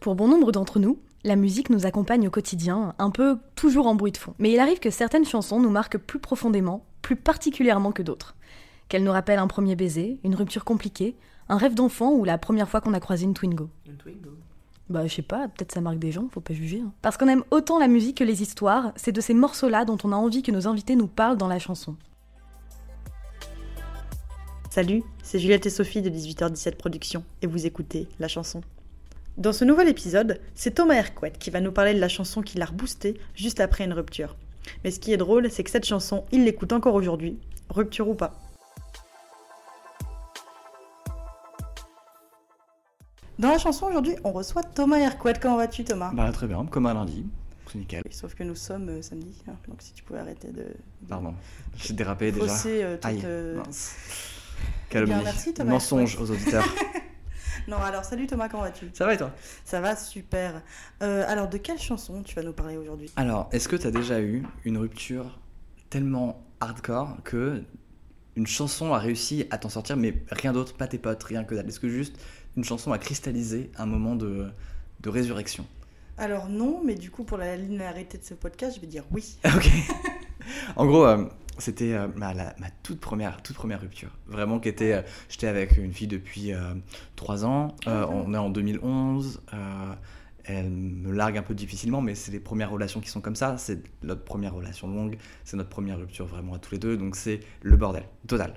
Pour bon nombre d'entre nous, la musique nous accompagne au quotidien, un peu toujours en bruit de fond. Mais il arrive que certaines chansons nous marquent plus profondément, plus particulièrement que d'autres. Qu'elles nous rappellent un premier baiser, une rupture compliquée, un rêve d'enfant ou la première fois qu'on a croisé une Twingo. Une Twingo. Bah, je sais pas, peut-être ça marque des gens, faut pas juger. hein. Parce qu'on aime autant la musique que les histoires, c'est de ces morceaux-là dont on a envie que nos invités nous parlent dans la chanson. Salut, c'est Juliette et Sophie de 18h17 Productions et vous écoutez La Chanson. Dans ce nouvel épisode, c'est Thomas Hercouet qui va nous parler de la chanson qui l'a reboosté juste après une rupture. Mais ce qui est drôle, c'est que cette chanson, il l'écoute encore aujourd'hui, rupture ou pas. Dans la chanson aujourd'hui, on reçoit Thomas Hercouet. Comment vas-tu Thomas? Bah très bien, comme un lundi. C'est nickel. Sauf que nous sommes euh, samedi, hein, donc si tu pouvais arrêter de... de Pardon, j'ai dérapé déjà. fausser, euh, toute, Aïe, euh. Eh bien, Calomnie. merci, Thomas Mensonge aux auditeurs. Non, alors salut Thomas, comment vas-tu? Ça va et toi? Ça va super. Euh, alors, de quelle chanson tu vas nous parler aujourd'hui? Alors, est-ce que t'as déjà eu une rupture tellement hardcore que une chanson a réussi à t'en sortir, mais rien d'autre, pas tes potes, rien que dalle? Est-ce que juste une chanson a cristallisé un moment de, de résurrection? Alors non, mais du coup, pour la linéarité de ce podcast, je vais dire oui. Ok. en gros, euh, c'était euh, ma, toute première, toute première rupture. Vraiment, qui était. euh, J'étais avec une fille depuis 3 ans. Euh, Ah. on est en 2011. euh, elle me largue un peu difficilement, mais c'est les premières relations qui sont comme ça. C'est notre première relation longue. C'est notre première rupture vraiment à tous les deux. Donc c'est le bordel total.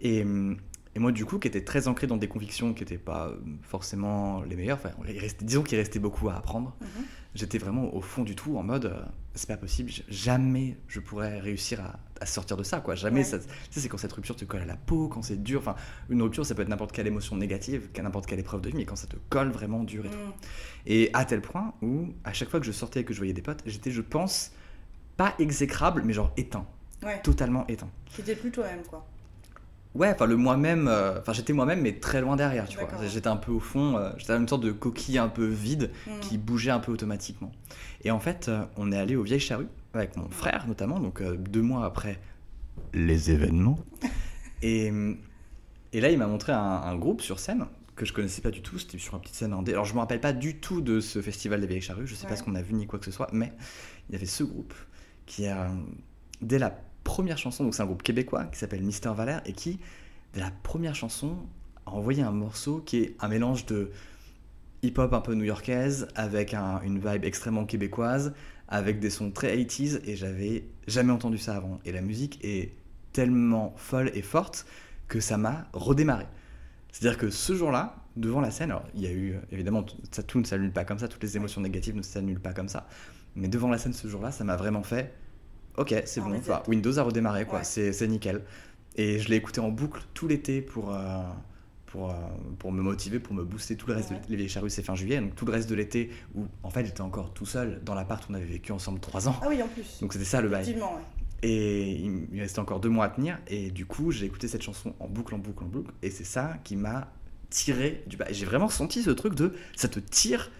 Et, hum, et moi, du coup, qui était très ancré dans des convictions qui n'étaient pas euh, forcément les meilleures. Enfin, restait- disons qu'il restait beaucoup à apprendre j'étais vraiment au fond du trou en mode euh, c'est pas possible jamais je pourrais réussir à, à sortir de ça quoi jamais Ouais. ça c'est quand cette rupture te colle à la peau quand c'est dur enfin une rupture ça peut être n'importe quelle émotion négative n'importe quelle épreuve de vie mais quand ça te colle vraiment dur et tout Mm. et à tel point où à chaque fois que je sortais et que je voyais des potes j'étais je pense pas exécrable mais genre éteint Ouais, totalement éteint c'était plus toi-même, quoi. Ouais, enfin le moi-même, euh, enfin j'étais moi-même mais très loin derrière, tu vois. J'étais un peu au fond, euh, j'étais une sorte de coquille un peu vide Mm. qui bougeait un peu automatiquement. Et en fait, euh, on est allé aux Vieilles Charrues avec mon frère notamment, donc euh, deux mois après les événements. Et, et là, il m'a montré un, un groupe sur scène que je connaissais pas du tout, c'était sur une petite scène indé. Alors je me rappelle pas du tout de ce festival des Vieilles Charrues, je sais pas ce qu'on a vu ni quoi que ce soit, mais il y avait ce groupe qui a, dès la première chanson, donc c'est un groupe québécois qui s'appelle Mister Valère et qui, dès la première chanson, a envoyé un morceau qui est un mélange de hip-hop un peu new-yorkaise avec un- une vibe extrêmement québécoise, avec des sons très 80s et j'avais jamais entendu ça avant. Et la musique est tellement folle et forte que ça m'a redémarré. C'est-à-dire que ce jour-là, devant la scène, alors il y a eu, évidemment, ça, tout ne s'annule pas comme ça, toutes les émotions négatives ne s'annulent pas comme ça, mais devant la scène ce jour-là, ça m'a vraiment fait, ok, c'est bon, enfin, Windows a redémarré, quoi, Ouais. c'est nickel. Et je l'ai écouté en boucle tout l'été pour, euh, pour, euh, pour me motiver, pour me booster tout le reste. Ouais. De, les vieilles charrues, c'est fin juillet, donc tout le reste de l'été où, en fait, j'étais encore tout seul dans l'appart où on avait vécu ensemble trois ans. Ah oui, en plus. Donc c'était ça le bail. Effectivement, ouais. Et il me restait encore deux mois à tenir. Et du coup, j'ai écouté cette chanson en boucle, en boucle, en boucle. Et c'est ça qui m'a tiré du. Et J'ai vraiment senti ce truc de ça te tire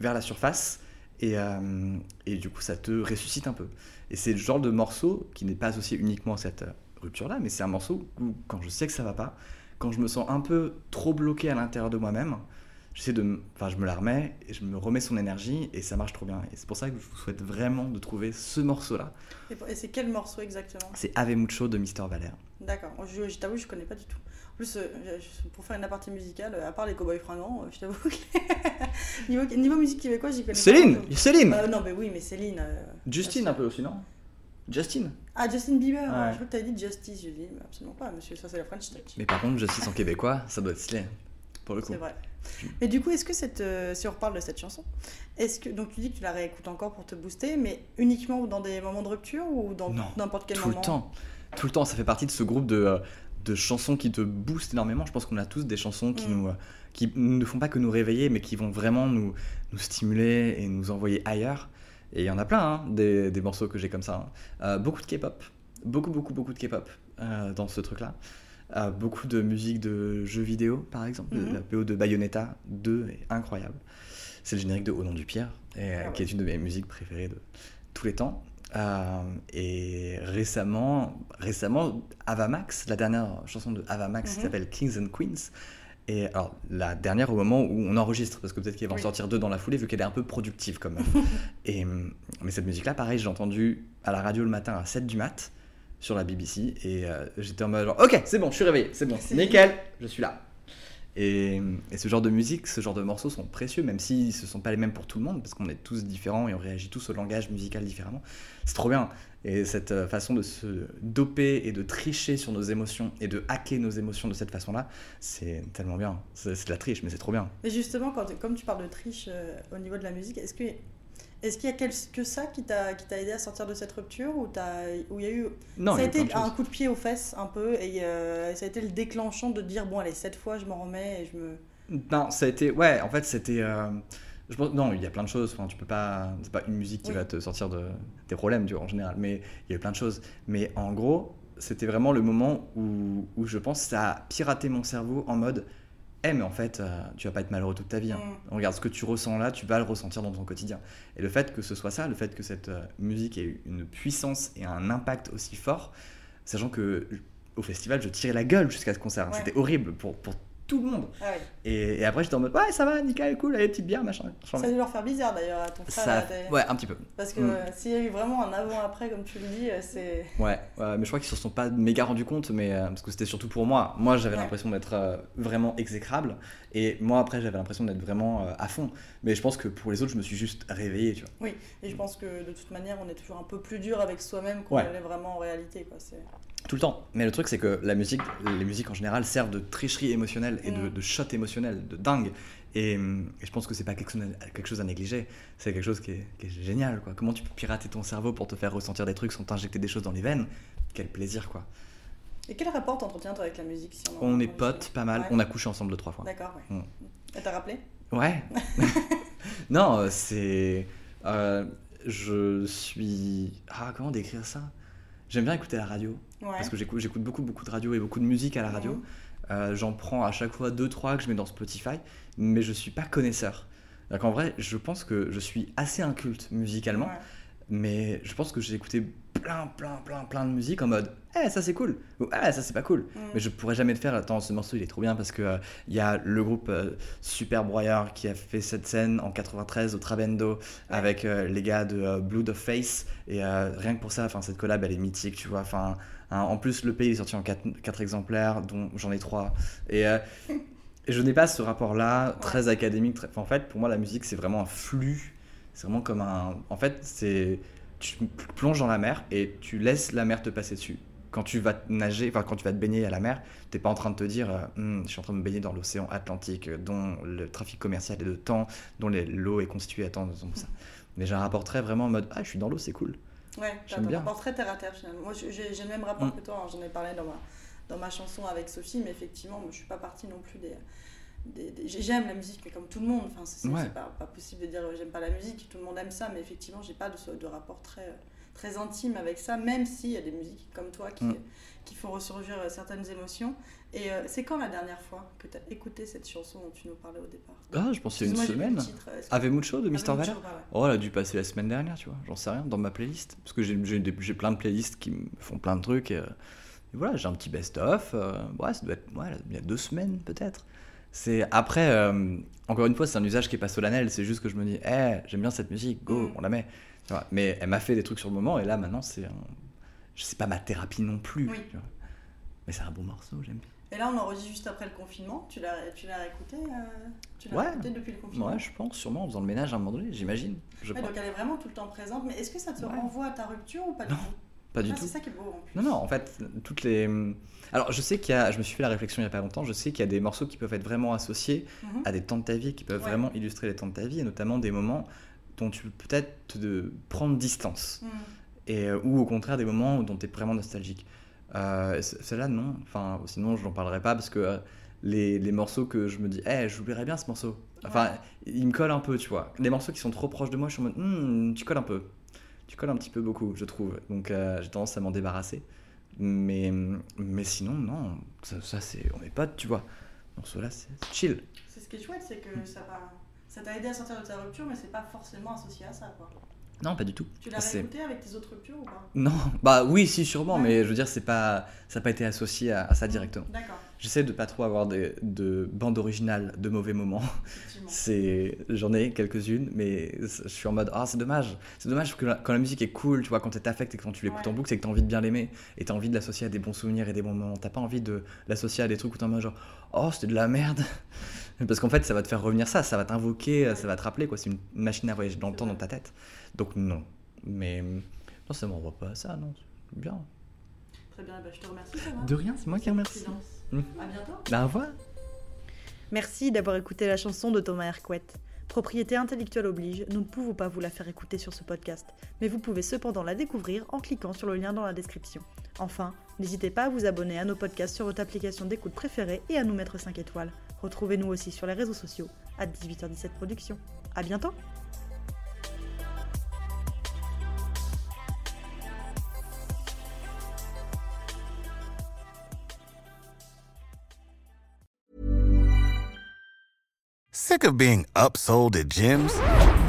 vers la surface. Et, euh, et du coup, ça te ressuscite un peu. Et c'est le genre de morceau qui n'est pas associé uniquement à cette euh, rupture-là, mais c'est un morceau où, quand je sais que ça va pas, quand je me sens un peu trop bloqué à l'intérieur de moi-même, j'essaie de. Enfin, je me la remets et je me remets son énergie et ça marche trop bien. Et c'est pour ça que je vous souhaite vraiment de trouver ce morceau-là. Et, c'est quel morceau exactement? C'est Ave Mucho de Mister Valère. D'accord. Je, je t'avoue, je connais pas du tout. En plus, euh, pour faire une aparté musicale, euh, à part les Cowboys Fringants, euh, je t'avoue que niveau, niveau musique québécoise, j'y connais Céline pas. Céline Euh, non, mais oui, mais Céline. euh, Justine un peu aussi, non? Justine Ah, Justin Bieber, Ouais. je crois que t'avais dit Justice. Je dis, mais absolument pas, monsieur, ça c'est la French Touch. Mais par contre, Justice en québécois, ça doit être stylé. Pour le coup. C'est vrai. Mais du coup, est-ce que cette, euh, si on reparle de cette chanson, est-ce que donc tu dis que tu la réécoutes encore pour te booster, mais uniquement dans des moments de rupture ou dans n'importe quel Tout moment? le temps. Tout le temps, ça fait partie de ce groupe de, euh, de chansons qui te boostent énormément. Je pense qu'on a tous des chansons qui, Mm. nous, euh, qui ne font pas que nous réveiller, mais qui vont vraiment nous, nous stimuler et nous envoyer ailleurs. Et il y en a plein, hein, des, des morceaux que j'ai comme ça. hein. Euh, beaucoup de K-pop, beaucoup, beaucoup, beaucoup de K-pop euh, dans ce truc-là. Euh, beaucoup de musique de jeux vidéo, par exemple. Mhm. La PO de Bayonetta 2 est incroyable. C'est le générique de Au nom du et, euh, Ah ouais. qui est une de mes musiques préférées de tous les temps. Euh, et récemment, récemment, Avamax, la dernière chanson de Avamax qui Mhm. s'appelle Kings and Queens. Et alors, la dernière au moment où on enregistre, parce que peut-être qu'il va en Oui. sortir deux dans la foulée, vu qu'elle est un peu productive quand même. et, mais cette musique-là, pareil, j'ai entendu à la radio le matin à 7 du mat sur la BBC. Et euh, j'étais en mode genre, ok, c'est bon, je suis réveillé, c'est bon, nickel, je suis là. Et, et ce genre de musique, ce genre de morceaux sont précieux, même si ce sont pas les mêmes pour tout le monde, parce qu'on est tous différents et on réagit tous au langage musical différemment. C'est trop bien. Et cette euh, façon de se doper et de tricher sur nos émotions et de hacker nos émotions de cette façon-là, c'est tellement bien. C'est de la triche, mais c'est trop bien. Mais justement, quand, comme tu parles de triche euh, au niveau de la musique, est-ce que est-ce qu'il y a que ça qui t'a qui t'a aidé à sortir de cette rupture ou où il y a eu Non, ça a été un coup de pied aux fesses un peu et euh, ça a été le déclenchant de dire bon allez cette fois je m'en remets et je me Non, ça a été. Ouais, en fait, c'était. euh, je. Non, il y a plein de choses. Enfin, tu peux pas. C'est pas une musique qui Oui. va te sortir de tes problèmes, tu vois, en général. Mais il y a eu plein de choses. Mais en gros, c'était vraiment le moment où, où je pense que ça a piraté mon cerveau en mode. Eh, mais en fait, euh, tu vas pas être malheureux toute ta vie. hein. Regarde ce que tu ressens là, tu vas le ressentir dans ton quotidien. Et le fait que ce soit ça, le fait que cette euh, musique ait eu une puissance et un impact aussi fort, sachant que au festival, je tirais la gueule jusqu'à ce concert. hein. Ouais. C'était horrible pour, pour tout le monde. ah ouais. Et, et après, j'étais en mode, ouais, ça va, nickel, cool, allez, petite bière, machin. ça a dû leur faire bizarre d'ailleurs à ton frère Ça- ouais, un petit peu. parce que Mm. s'il y a eu vraiment un avant-après comme tu le dis euh, c'est Ouais, ouais, mais je crois qu'ils se sont pas méga rendu compte, mais euh, parce que c'était surtout pour moi. Moi, j'avais Ouais. l'impression d'être euh, vraiment exécrable, et moi, après, j'avais l'impression d'être vraiment euh, à fond. Mais je pense que pour les autres, je me suis juste réveillé, tu vois. oui et je pense que de toute manière on est toujours un peu plus dur avec soi-même qu'on l'est vraiment en réalité quoi c'est Tout le temps. Mais le truc, c'est que la musique, les musiques en général servent de tricherie émotionnelle et de, Mm. de shot émotionnel, de dingue. Et, et je pense que c'est pas quelque chose, à, quelque chose à négliger. C'est quelque chose qui est, qui est génial, quoi. Comment tu peux pirater ton cerveau pour te faire ressentir des trucs sans t'injecter des choses dans les veines? Quel plaisir, quoi. et quel rapport t'entretiens toi avec la musique si on, est potes, pas mal. Ouais. On a couché ensemble deux, trois fois. d'accord ouais Mm. et t'as rappelé? Ouais. non, euh, c'est. euh, je suis. Ah, comment décrire ça? J'aime bien écouter la radio. ouais Parce que j'écoute beaucoup, beaucoup de radio et beaucoup de musique à la radio. Mhm. Euh, J'en prends à chaque fois deux, trois que je mets dans Spotify, mais je suis pas connaisseur. Donc en vrai, je pense que je suis assez inculte musicalement. Mais je pense que j'ai écouté plein, plein, plein, plein de musique en mode Eh, ça c'est cool ou Eh, ça c'est pas cool. Mm. Mais je pourrais jamais te faire Attends, ce morceau il est trop bien parce que euh, il y a le groupe euh, Super Broyeur qui a fait cette scène en 93 au Trabendo avec euh, les gars de euh, Blood of Face et euh, rien que pour ça, cette collab elle est mythique, tu vois. Enfin, hein, en plus le pays est sorti en 4, exemplaires, dont j'en ai 3 et euh, et je n'ai pas ce rapport-là très académique. très- enfin, en fait, pour moi, la musique, c'est vraiment un flux. C'est vraiment comme un. En fait, c'est. Tu plonges dans la mer et tu laisses la mer te passer dessus. Quand tu vas te nager, enfin, quand tu vas te baigner à la mer, t'es pas en train de te dire, euh, Hum, je suis en train de me baigner dans l'océan Atlantique, euh, dont le trafic commercial est de temps, dont l'eau est constituée à temps, ça. Mais j'ai un rapport très vraiment en mode, ah, je suis dans l'eau, c'est cool. Ouais, t'as un rapport très terre à terre finalement. Moi j'ai j'ai le même rapport Mm. que toi, hein. j'en ai parlé dans ma, dans ma chanson avec Sophie, mais effectivement, moi, je suis pas partie non plus des. J'aime la musique, mais comme tout le monde, enfin, c'est Ouais. pas, pas possible de dire j'aime pas la musique, tout le monde aime ça, mais effectivement, j'ai pas de, rapport très, très intime avec ça, même s'il y a des musiques comme toi qui, Mm. qui font ressurgir euh, certaines émotions. Et euh, c'est quand la dernière fois que tu as écouté cette chanson dont tu nous parlais au départ? Ah, je c'est une semaine. titre, que- Ave Mucho de Mister Valère? Bah ouais. Oh, elle a dû passer la semaine dernière, tu vois, j'en sais rien, dans ma playlist. Parce que j'ai plein de playlists qui me font plein de trucs. Et, euh, et voilà, j'ai un petit best-of. euh, ouais, ça doit être ouais, il y a deux semaines peut-être. C'est Après, euh, encore une fois, c'est un usage qui est pas solennel, c'est juste que je me dis, eh, j'aime bien cette musique, go, Mm. on la met. Vois, mais elle m'a fait des trucs sur le moment, et là maintenant, c'est. un- Je sais pas ma thérapie non plus. Oui. tu vois. Mais c'est un bon morceau, j'aime bien. Et là, on enregistre juste après le confinement. Tu l'as, tu l'as écouté, euh, tu l'as Ouais. écouté depuis le confinement Ouais, je pense, sûrement, en faisant le ménage à un moment donné, j'imagine. Je Ouais, donc elle est vraiment tout le temps présente. Mais est-ce que ça te Ouais. renvoie à ta rupture ou pas du Non, tout? Pas du Ah, tout. C'est ça qui est beau en plus. Non, non, en fait, toutes les. Alors, je sais qu'il y a. Je me suis fait la réflexion il y a pas longtemps. Je sais qu'il y a des morceaux qui peuvent être vraiment associés Mhm. à des temps de ta vie, qui peuvent Ouais. vraiment illustrer les temps de ta vie, et notamment des moments dont tu peux peut-être te prendre distance, Mhm. et, euh, ou au contraire des moments dont tu es vraiment nostalgique. Euh, Celle-là, non. Enfin, sinon, je n'en parlerai pas parce que euh, les, les morceaux que je me dis, eh, j'oublierais bien ce morceau. Enfin, ils me collent un peu, tu vois. Les morceaux qui sont trop proches de moi, je suis en mode, Hmm, tu colles un peu. Tu colles un petit peu beaucoup, je trouve. Donc, euh, j'ai tendance à m'en débarrasser. Mais, mais sinon, non. Ça, c'est. On est potes, tu vois. Ce morceau-là, c'est chill. C'est ce qui est chouette, c'est que. Ça t'a aidé à sortir de ta rupture, mais c'est pas forcément associé à ça, quoi. Non, pas du tout. Tu l'as réécouté avec tes autres ruptures ou pas? Non, bah oui, si, sûrement, Ouais. mais je veux dire, c'est pas, ça n'a pas été associé à, à ça directement. D'accord, J'essaie de pas trop avoir des- de bandes originales de mauvais moments. C'est, j'en ai quelques-unes, mais je suis en mode, ah, c'est dommage. C'est dommage parce que la- quand la musique est cool, tu vois, quand t'es affecté et quand tu l'écoutes Ouais. en boucle, c'est que t'as envie de bien l'aimer et t'as envie de l'associer à des bons souvenirs et des bons moments. T'as pas envie de l'associer à des trucs où t'es en mode genre, oh, c'était de la merde. Parce qu'en fait, ça va te faire revenir ça, ça va t'invoquer, ça va te rappeler, quoi. C'est une machine à voyager dans le temps dans ta tête. Donc, non. Mais, non, ça m'envoie pas à ça, non. C'est bien. Très bien, bah, je te remercie. Thomas. De rien, c'est moi qui remercie. confidence. Mm. À bientôt. Ben, voilà. Merci d'avoir écouté la chanson de Thomas Hercouet. Propriété intellectuelle oblige, nous ne pouvons pas vous la faire écouter sur ce podcast, mais vous pouvez cependant la découvrir en cliquant sur le lien dans la description. Enfin, n'hésitez pas à vous abonner à nos podcasts sur votre application d'écoute préférée et à nous mettre 5 étoiles. Retrouvez-nous aussi sur les réseaux sociaux à 18h17 Productions. À bientôt Sick of being upsold at gyms?